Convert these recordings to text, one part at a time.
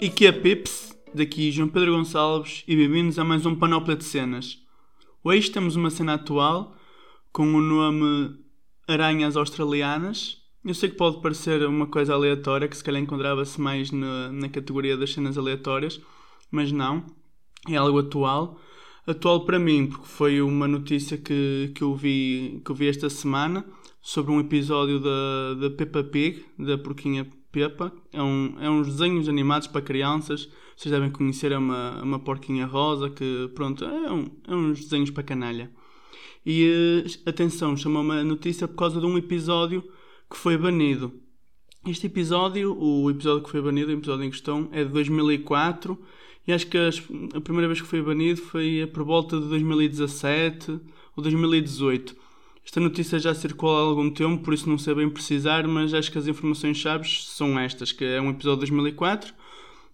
E que é Pips, daqui João Pedro Gonçalves e bem-vindos a mais um Panóplia de Cenas. Hoje temos uma cena atual com o nome Aranhas Australianas. Eu sei que pode parecer uma coisa aleatória, que se calhar encontrava-se mais na, na categoria das cenas aleatórias, mas não, é algo atual. Atual para mim, porque foi uma notícia que, que, eu, vi, que eu vi esta semana sobre um episódio da, da Peppa Pig, da Porquinha Peppa. É, um, é uns desenhos animados para crianças. Vocês devem conhecer, é uma, uma porquinha rosa que, pronto, é, um, é uns desenhos para canalha. E uh, atenção, chamou-me a notícia por causa de um episódio que foi banido. Este episódio, o episódio que foi banido, o episódio em questão, é de 2004 e acho que a primeira vez que foi banido foi por volta de 2017 ou 2018. Esta notícia já circulou há algum tempo, por isso não sei bem precisar, mas acho que as informações chaves são estas, que é um episódio de 2004,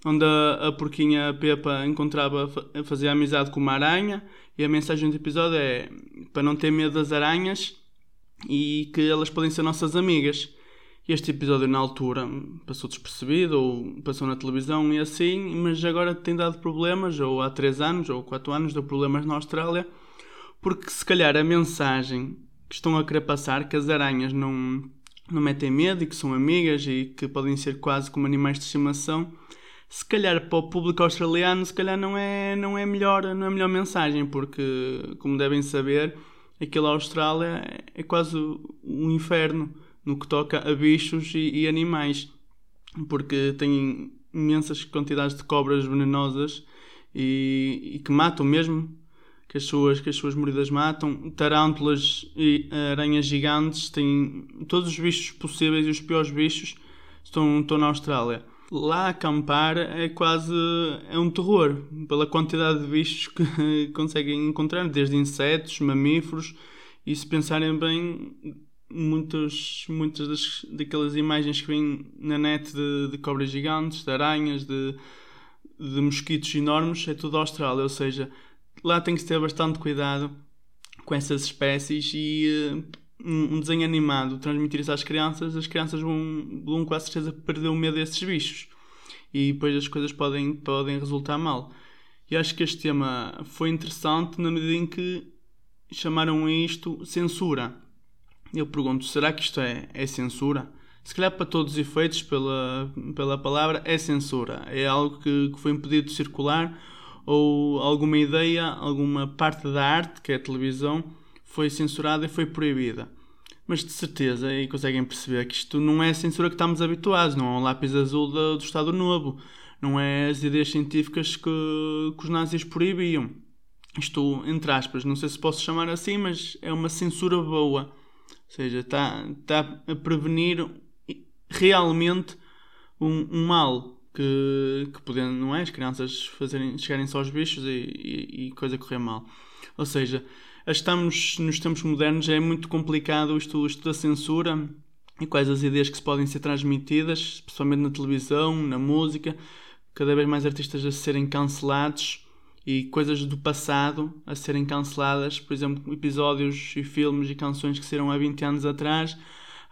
onde a, a porquinha Pepa encontrava, fazia amizade com uma aranha, e a mensagem do episódio é para não ter medo das aranhas e que elas podem ser nossas amigas. Este episódio, na altura, passou despercebido ou passou na televisão e assim, mas agora tem dado problemas, ou há 3 anos ou 4 anos, deu problemas na Austrália, porque se calhar a mensagem que estão a querer passar, que as aranhas não, não metem medo e que são amigas e que podem ser quase como animais de estimação, se calhar para o público australiano, se calhar não é, não é, melhor, não é a melhor mensagem, porque, como devem saber, aquela Austrália é quase um inferno no que toca a bichos e, e animais, porque tem imensas quantidades de cobras venenosas e, e, que matam mesmo, que as suas, que as suas mordidas matam, tarântulas e aranhas gigantes, têm todos os bichos possíveis e os piores bichos estão, estão na Austrália. Lá acampar é quase é um terror, pela quantidade de bichos que conseguem encontrar, desde insetos, mamíferos, e se pensarem bem, muitas, muitas das, daquelas imagens que vêm na net de, de cobras gigantes, de aranhas, de, de mosquitos enormes, é tudo Austrália. Ou seja, lá tem que ter bastante cuidado com essas espécies e uh, um, desenho animado transmitir isso às crianças, as crianças vão, vão com a certeza perder o medo desses bichos e depois as coisas podem, podem resultar mal. E acho que este tema foi interessante na medida em que chamaram isto censura eu pergunto, será que isto é, é censura? Se calhar para todos os efeitos, pela, pela palavra, é censura. É algo que, que foi impedido de circular ou alguma ideia, alguma parte da arte, que é a televisão, foi censurada e foi proibida. Mas de certeza, e conseguem perceber que isto não é a censura que estamos habituados, não é um lápis azul do, do Estado Novo, não é as ideias científicas que, que os nazis proibiam. Isto, entre aspas, não sei se posso chamar assim, mas é uma censura boa ou seja, está, está a prevenir realmente um, um mal que, que podendo, não é? As crianças fazerem, chegarem só aos bichos e, e, e coisa correr mal. Ou seja, estamos nos tempos modernos, é muito complicado isto, isto da censura e quais as ideias que se podem ser transmitidas, principalmente na televisão, na música, cada vez mais artistas a serem cancelados e coisas do passado a serem canceladas, por exemplo, episódios e filmes e canções que saíram há 20 anos atrás,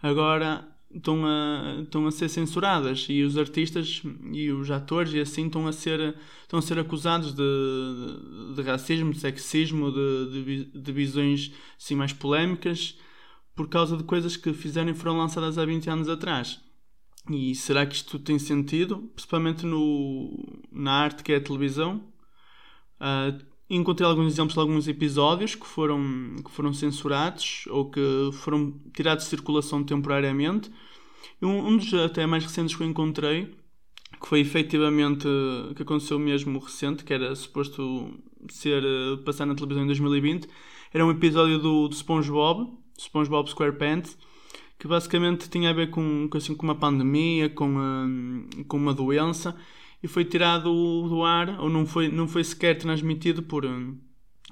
agora estão a, estão a ser censuradas e os artistas e os atores e assim estão a ser, estão a ser acusados de, de, racismo, de sexismo, de, de, de visões assim, mais polémicas por causa de coisas que fizeram e foram lançadas há 20 anos atrás. E será que isto tem sentido? Principalmente no, na arte que é a televisão, Uh, encontrei alguns exemplos de alguns episódios que foram, que foram censurados ou que foram tirados de circulação temporariamente. Um, um dos até mais recentes que eu encontrei, que foi efetivamente que aconteceu mesmo recente, que era suposto ser uh, passar na televisão em 2020, era um episódio do, do SpongeBob, SpongeBob SquarePants, que basicamente tinha a ver com, assim, com uma pandemia, com, uh, com uma doença e foi tirado do ar, ou não foi, não foi sequer transmitido por. Hum,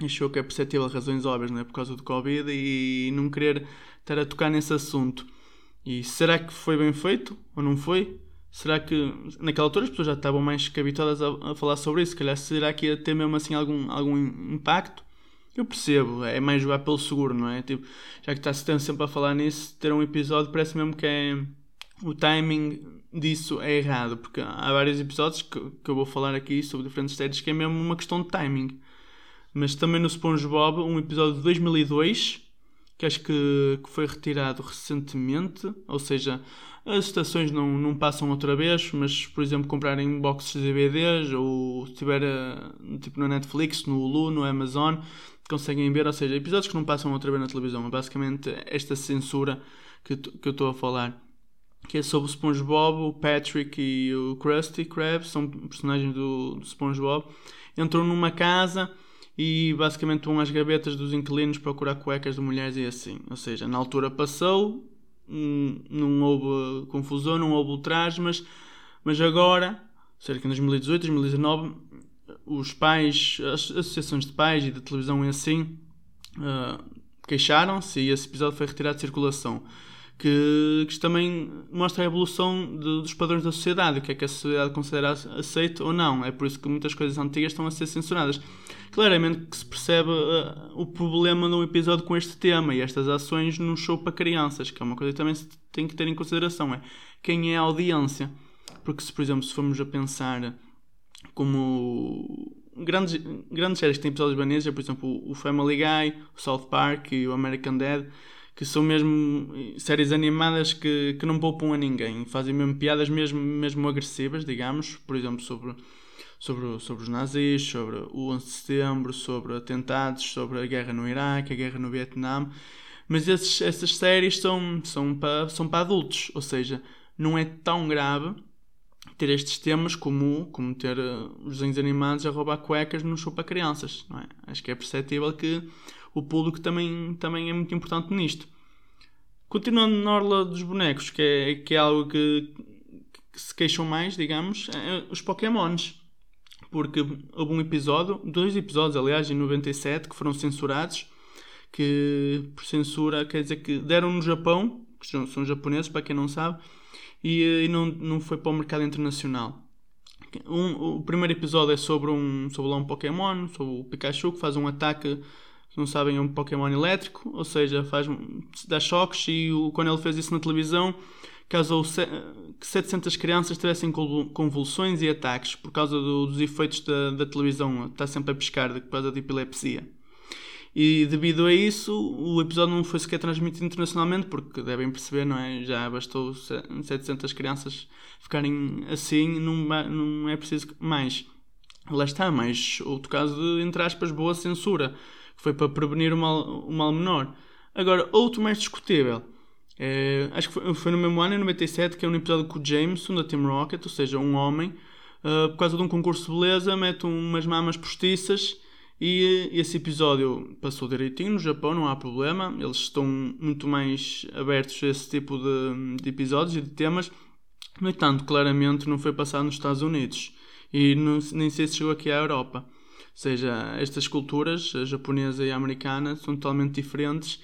achou que é perceptível razões óbvias, né? por causa do Covid, e não querer estar a tocar nesse assunto. E será que foi bem feito ou não foi? Será que naquela altura as pessoas já estavam mais habituadas a, a, falar sobre isso? Calhar será que ia ter mesmo assim algum, algum impacto? Eu percebo, é mais jogar pelo seguro, não é? Tipo, já que está-se sempre a falar nisso, ter um episódio parece mesmo que é o timing disso é errado, porque há vários episódios que, que eu vou falar aqui sobre diferentes séries que é mesmo uma questão de timing. Mas também no SpongeBob, um episódio de 2002, que acho que, que foi retirado recentemente, ou seja, as estações não, não passam outra vez, mas por exemplo comprarem boxes de DVDs ou se tiver eh, tipo no Netflix, no Hulu, no Amazon, conseguem ver, ou seja, episódios que não passam outra vez na televisão. É basicamente esta censura que, que eu estou a falar que é sobre o SpongeBob, o Patrick e o Krusty Krab, são personagens do, do SpongeBob, entram numa casa e basicamente vão às gavetas dos inquilinos procurar cuecas de mulheres e assim. Ou seja, na altura passou, hum, não houve confusão, não houve ultraje, mas, mas agora, cerca de 2018, 2019, os pais, as associações de pais e de televisão e assim, uh, queixaram-se e esse episódio foi retirado de circulação que, que também mostra a evolução de, dos padrões da sociedade, o que é que a sociedade considera aceito ou não. É por isso que muitas coisas antigas estão a ser censuradas. Claramente que se percebe uh, o problema de um episódio com este tema e estas ações num show para crianças, que é uma coisa que também se tem que ter em consideração, é quem é a audiência. Porque se, por exemplo, se formos a pensar como grandes, grandes séries que têm episódios baneses, é, por exemplo, o Family Guy, o South Park e o American Dad, que são mesmo séries animadas que, que não poupam a ninguém, fazem mesmo piadas mesmo, mesmo agressivas, digamos, por exemplo, sobre, sobre, sobre os nazis, sobre o 11 de setembro, sobre atentados, sobre a guerra no Iraque, a guerra no Vietnã. Mas esses, essas séries são, são, para, são para adultos, ou seja, não é tão grave ter estes temas como, como ter uh, os desenhos animados a roubar cuecas num show para crianças. Não é? Acho que é perceptível que o público também, também é muito importante nisto. Continuando na orla dos bonecos, que é, que é algo que, que se queixam mais, digamos, é os Pokémons. Porque houve um episódio, dois episódios, aliás, em 97, que foram censurados, que por censura quer dizer que deram no Japão, que são, são japoneses, para quem não sabe, e, e, não, não foi para o mercado internacional. Um, o primeiro episódio é sobre um, sobre lá um Pokémon, sobre o Pikachu, que faz um ataque se não sabem, é um Pokémon elétrico, ou seja, faz, dá choques e o, quando ele fez isso na televisão causou que 700 crianças tivessem convulsões e ataques por causa do, dos efeitos da, da televisão, está sempre a piscar por causa de epilepsia. E devido a isso, o episódio não foi sequer transmitido internacionalmente, porque devem perceber, não é? Já bastou 700 crianças ficarem assim, não, não é preciso mais. Lá está, mas outro caso de, entre aspas, boa censura foi para prevenir o mal, o mal menor. Agora, outro mais discutível, é, acho que foi, foi, no mesmo ano, em 97, que é um episódio com o Jameson, da Team Rocket, ou seja, um homem, uh, por causa de um concurso de beleza, mete umas mamas postiças e esse episódio passou direitinho no Japão, não há problema. Eles estão muito mais abertos a esse tipo de, de episódios e de temas. No entanto, claramente não foi passado nos Estados Unidos e não, nem sei se chegou aqui à Europa seja, estas culturas, a japonesa e a americana, são totalmente diferentes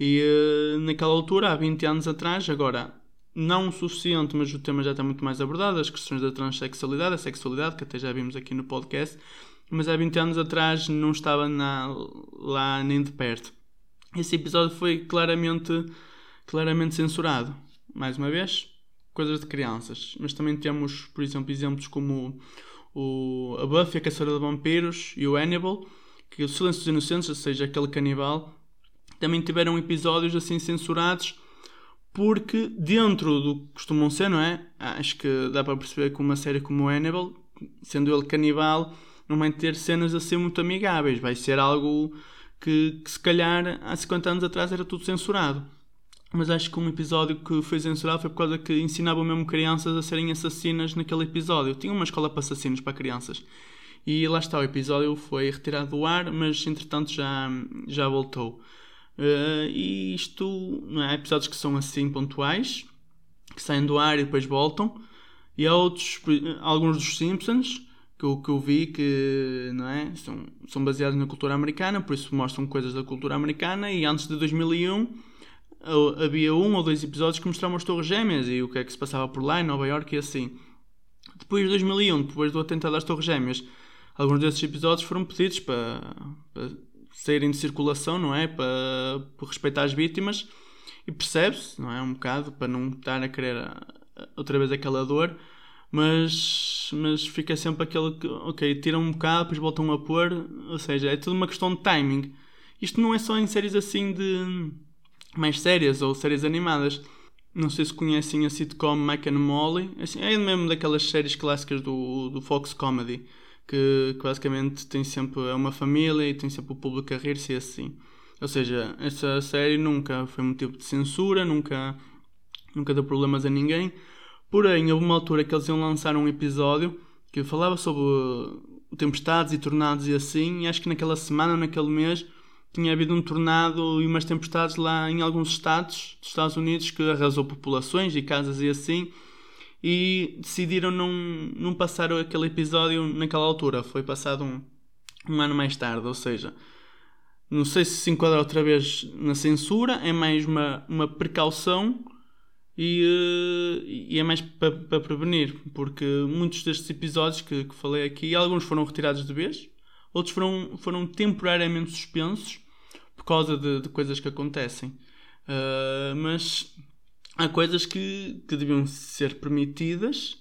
e uh, naquela altura, há 20 anos atrás, agora não o suficiente, mas o tema já está muito mais abordado, as questões da transexualidade, a sexualidade, que até já vimos aqui no podcast, mas há 20 anos atrás não estava na, lá nem de perto. Esse episódio foi claramente, claramente censurado. Mais uma vez, coisas de crianças. Mas também temos, por exemplo, exemplos como o, a Buffy, a caçadora de vampiros, e o Hannibal, que o Silêncio dos Inocentes, ou seja, aquele canibal, também tiveram episódios assim censurados porque dentro do que costumam ser, não é? Acho que dá para perceber que uma série como o Hannibal, sendo ele canibal, não vai ter cenas a ser muito amigáveis, vai ser algo que, que se calhar há 50 anos atrás era tudo censurado mas acho que um episódio que foi censurado foi por causa que ensinavam mesmo crianças a serem assassinas naquele episódio. Tinha uma escola para assassinos para crianças. E lá está, o episódio foi retirado do ar, mas entretanto já, já voltou. Uh, e isto, não é? Há episódios que são assim pontuais, que saem do ar e depois voltam. E há outros, alguns dos Simpsons, que eu, que eu vi que não é? são, são baseados na cultura americana, por isso mostram coisas da cultura americana. E antes de 2001 havia um ou dois episódios que mostravam as Torres Gêmeas e o que é que se passava por lá em Nova York e assim. Depois de 2001, depois do atentado às Torres Gêmeas, alguns desses episódios foram pedidos para, para saírem de circulação, não é? Para, para respeitar as vítimas. E percebe-se, não é? Um bocado, para não estar a querer outra vez aquela dor, mas, mas fica sempre aquele que, ok, tiram um bocado, depois voltam a pôr, ou seja, é tudo uma questão de timing. Isto não é só em séries assim de mais sérias ou séries animadas. Não sei se conhecem a sitcom Mike and Molly. Assim, é mesmo daquelas séries clássicas do, do Fox Comedy. Que, que basicamente tem sempre é uma família e tem sempre o público a rir-se assim. Ou seja, essa série nunca foi motivo de censura, nunca, nunca deu problemas a ninguém. Porém, houve uma altura que eles iam lançar um episódio que falava sobre tempestades e tornados e assim, e acho que naquela semana, naquele mês, tinha havido um tornado e umas tempestades lá em alguns estados dos Estados Unidos que arrasou populações e casas e assim e decidiram não, não passar aquele episódio naquela altura. Foi passado um, um ano mais tarde, ou seja, não sei se se enquadra outra vez na censura, é mais uma, uma precaução e, uh, e é mais para pa prevenir, porque muitos destes episódios que, que falei aqui, alguns foram retirados de vez, outros foram, foram temporariamente suspensos por causa de, de coisas que acontecem. Uh, mas há coisas que, que deviam ser permitidas.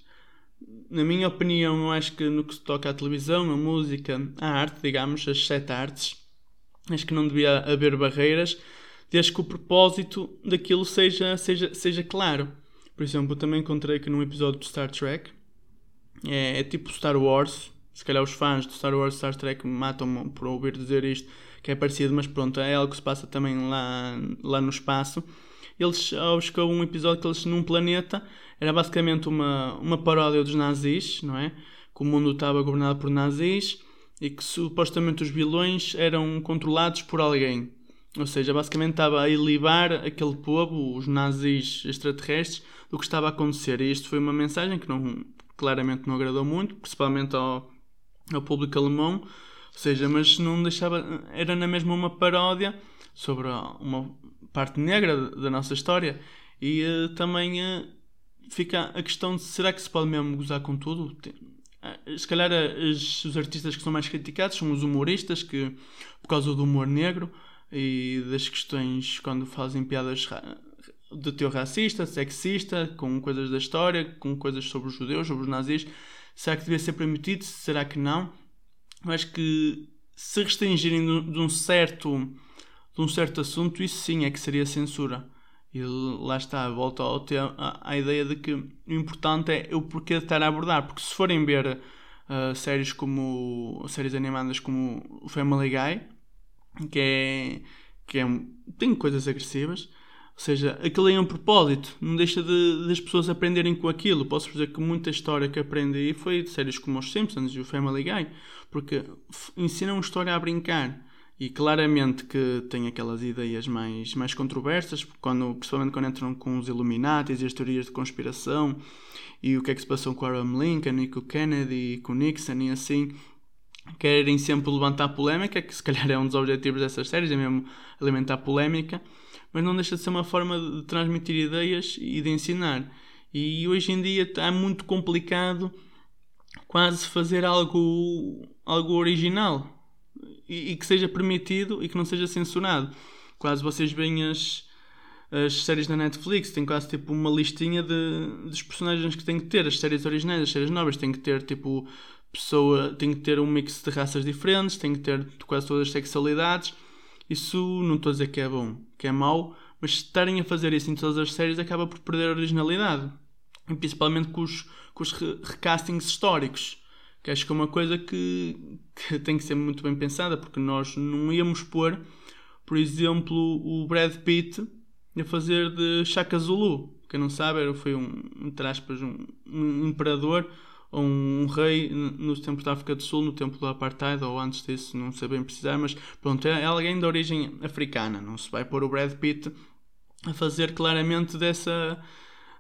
Na minha opinião, eu acho que no que se toca à televisão, à música, à arte, digamos, as sete artes, acho que não devia haver barreiras, desde que o propósito daquilo seja, seja, seja claro. Por exemplo, também encontrei que num episódio de Star Trek, é, é tipo Star Wars, se calhar os fãs de Star Wars Star Trek matam-me por ouvir dizer isto, que é parecido, mas pronto, é algo que se passa também lá, lá no espaço. Eles, acho que um episódio que eles num planeta, era basicamente uma, uma paródia dos nazis, não é? Que o mundo estava governado por nazis e que supostamente os vilões eram controlados por alguém. Ou seja, basicamente estava a ilibar aquele povo, os nazis extraterrestres, do que estava a acontecer. E isto foi uma mensagem que não, claramente não agradou muito, principalmente ao, ao público alemão, ou seja, mas não deixava. Era na mesma uma paródia sobre uma parte negra da nossa história e uh, também uh, fica a questão de será que se pode mesmo gozar com tudo? Uh, se calhar as, os artistas que são mais criticados são os humoristas que, por causa do humor negro e das questões quando fazem piadas de teu racista, sexista, com coisas da história, com coisas sobre os judeus, sobre os nazis. Será que devia ser permitido? Será que não? Acho que se restringirem de um certo de um certo assunto, isso sim é que seria censura. E lá está, volta ao à, à ideia de que o importante é o porquê de estar a abordar, porque se forem ver uh, séries como séries animadas como o Family Guy, que é que é, tem coisas agressivas, ou seja, aquilo é um propósito, não deixa de, das pessoas aprenderem com aquilo. Posso dizer que muita história que aprendi foi de séries como Os Simpsons e o Family Guy, porque ensinam a história a brincar. E claramente que tem aquelas ideias mais, mais controversas, quando, principalmente quando entram com os Illuminatis e as teorias de conspiração, e o que é que se passou com Abraham Lincoln e com Kennedy e com Nixon e assim, querem sempre levantar polémica, que se calhar é um dos objetivos dessas séries, é mesmo alimentar polémica mas não deixa de ser uma forma de transmitir ideias e de ensinar. E hoje em dia está muito complicado quase fazer algo, algo original e, e, que seja permitido e que não seja censurado. Quase vocês veem as, as séries da Netflix, tem quase tipo uma listinha de, dos personagens que têm que ter, as séries originais, as séries novas, tem que ter tipo pessoa, tem que ter um mix de raças diferentes, tem que ter quase todas as sexualidades isso não estou a dizer que é bom, que é mau, mas estarem a fazer isso em todas as séries acaba por perder a originalidade. E principalmente com os, com os recastings históricos. Que acho que é uma coisa que, que tem que ser muito bem pensada, porque nós não íamos pôr, por exemplo, o Brad Pitt a fazer de Shaka Zulu. Quem não sabe, foi um, entre aspas, um, um imperador ou um rei nos tempos da África do Sul, no tempo do Apartheid, ou antes disso, não sei bem precisar, mas pronto, é alguém de origem africana. Não se vai pôr o Brad Pitt a fazer claramente dessa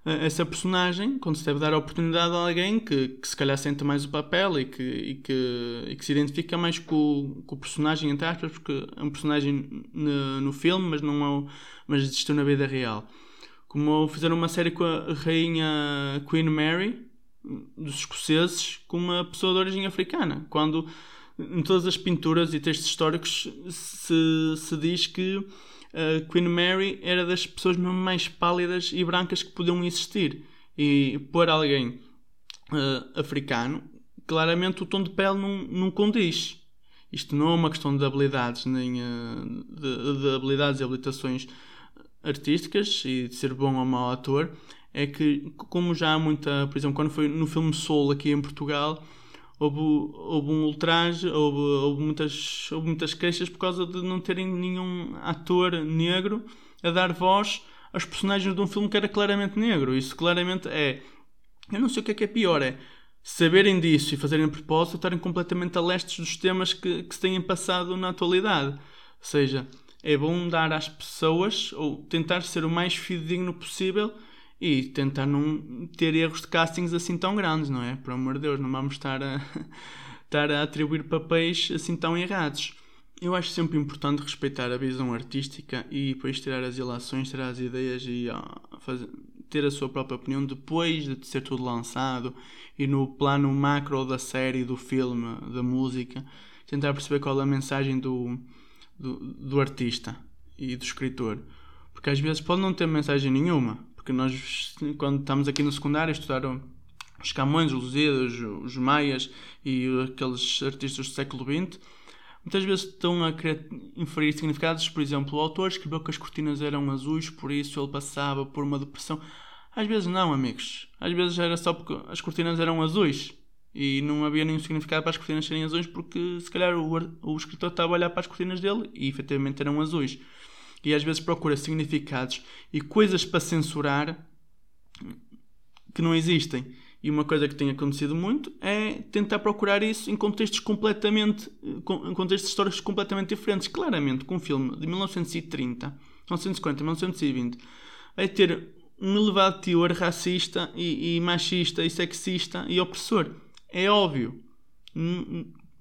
essa personagem, quando se deve dar a oportunidade a alguém que, que se calhar sente mais o papel e que, e que, e que se identifica mais com, com, o personagem, entre aspas, porque é um personagem no, no filme, mas não é, mas existiu na vida real. Como fizeram uma série com a rainha Queen Mary, dos escoceses com uma pessoa de origem africana. Quando em todas as pinturas e textos históricos se, se diz que a Queen Mary era das pessoas mais pálidas e brancas que podiam existir. e pôr alguém uh, africano, claramente o tom de pele não, não condiz. Isto não é uma questão de habilidades, nem uh, de, de, habilidades e habilitações artísticas e de ser bom ou mau ator. É que, como já há muita, por exemplo, quando foi no filme Soul aqui em Portugal, houve, houve um ultraje, houve, houve, muitas, houve muitas queixas por causa de não terem nenhum ator negro a dar voz aos personagens de um filme que era claramente negro. Isso claramente é. Eu não sei o que é que é pior, é saberem disso e fazerem a propósito, estarem completamente a lestes dos temas que, que se têm passado na atualidade. Ou seja, é bom dar às pessoas, ou tentar ser o mais fidedigno possível e tentar não ter erros de castings assim tão grandes, não é? Por amor de Deus, não vamos estar a, estar a atribuir papéis assim tão errados. Eu acho sempre importante respeitar a visão artística e depois tirar as ilações, tirar as ideias e fazer, ter a sua própria opinião depois de ser tudo lançado e no plano macro da série, do filme, da música, tentar perceber qual é a mensagem do, do, do artista e do escritor. Porque às vezes pode não ter mensagem nenhuma, porque nós, quando estamos aqui no secundário, estudar os Camões, os Lusíadas, os Maias e aqueles artistas do século XX, muitas vezes estão a querer inferir significados. Por exemplo, o autor escreveu que as cortinas eram azuis, por isso ele passava por uma depressão. Às vezes não, amigos. Às vezes era só porque as cortinas eram azuis e não havia nenhum significado para as cortinas serem azuis, porque se calhar o, o escritor estava a olhar para as cortinas dele e efetivamente eram azuis. E às vezes procura significados e coisas para censurar que não existem. E uma coisa que tem acontecido muito é tentar procurar isso em contextos completamente, em contextos históricos completamente diferentes. Claramente, com um filme de 1930, 1940, 1920, vai ter um elevado teor racista e, e machista e sexista e opressor. É óbvio.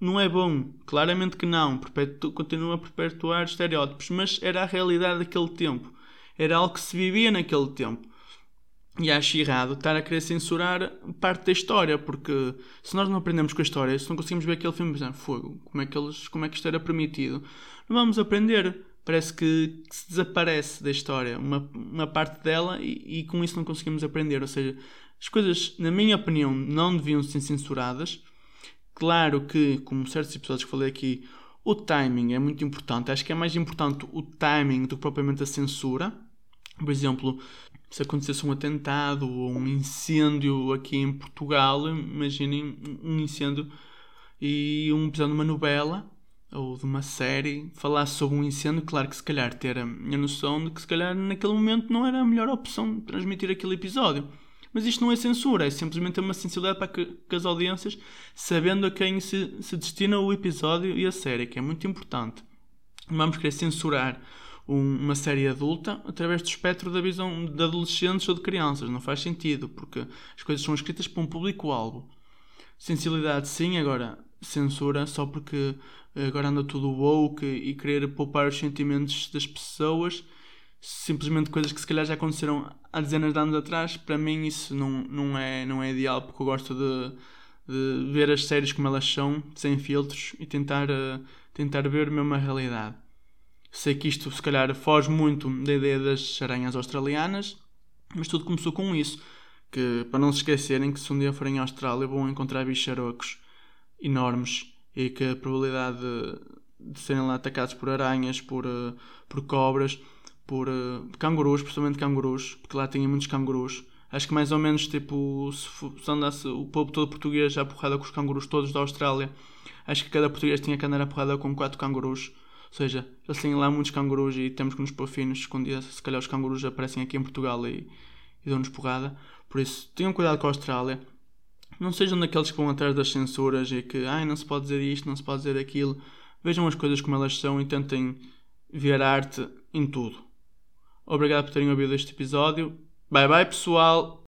Não é bom. Claramente que não. Perpetu continua a perpetuar estereótipos. Mas era a realidade daquele tempo. Era algo que se vivia naquele tempo. E acho errado estar a querer censurar parte da história, porque se nós não aprendemos com a história, se não conseguimos ver aquele filme, exemplo, fogo, como é que, eles, como é que isto era permitido, não vamos aprender. Parece que, que se desaparece da história uma, uma parte dela e, e com isso não conseguimos aprender. Ou seja, as coisas, na minha opinião, não deviam ser censuradas. Claro que, como certos episódios que falei aqui, o timing é muito importante. Acho que é mais importante o timing do que propriamente a censura. Por exemplo, se acontecesse um atentado ou um incêndio aqui em Portugal, imaginem um incêndio e um episódio de uma novela ou de uma série falasse sobre um incêndio, claro que se calhar ter a noção de que se calhar naquele momento não era a melhor opção transmitir aquele episódio. Mas isto não é censura, é simplesmente uma sensibilidade para que, que as audiências, sabendo a quem se, se destina o episódio e a série, que é muito importante. Não vamos querer censurar um, uma série adulta através do espectro da visão de adolescentes ou de crianças. Não faz sentido, porque as coisas são escritas para um público-alvo. Sensibilidade, sim, agora censura só porque agora anda tudo woke e querer poupar os sentimentos das pessoas simplesmente coisas que se calhar já aconteceram há dezenas de anos atrás, para mim isso não, não, é, não é ideal, porque eu gosto de, de ver as séries como elas são, sem filtros, e tentar, uh, tentar ver mesmo a realidade. Sei que isto se calhar foge muito da ideia das aranhas australianas, mas tudo começou com isso. Que, para não se esquecerem que se um dia forem à Austrália vão encontrar bicharocos enormes e que a probabilidade de, de serem lá atacados por aranhas, por, uh, por cobras, por uh, cangurus, principalmente cangurus, porque lá tinha muitos cangurus. Acho que mais ou menos, tipo, se, se andasse o povo todo português à porrada com os cangurus todos da Austrália, acho que cada português tinha que andar à porrada com quatro cangurus. Ou seja, eles têm lá muitos cangurus e temos que nos pôr finos. Escondidos, se calhar os cangurus aparecem aqui em Portugal e, e dão-nos porrada. Por isso, tenham cuidado com a Austrália. Não sejam daqueles que vão atrás das censuras e que, ai, não se pode dizer isto, não se pode dizer aquilo. Vejam as coisas como elas são e tentem ver arte em tudo. Obrigado por terem ouvido este episódio. Bye bye, pessoal!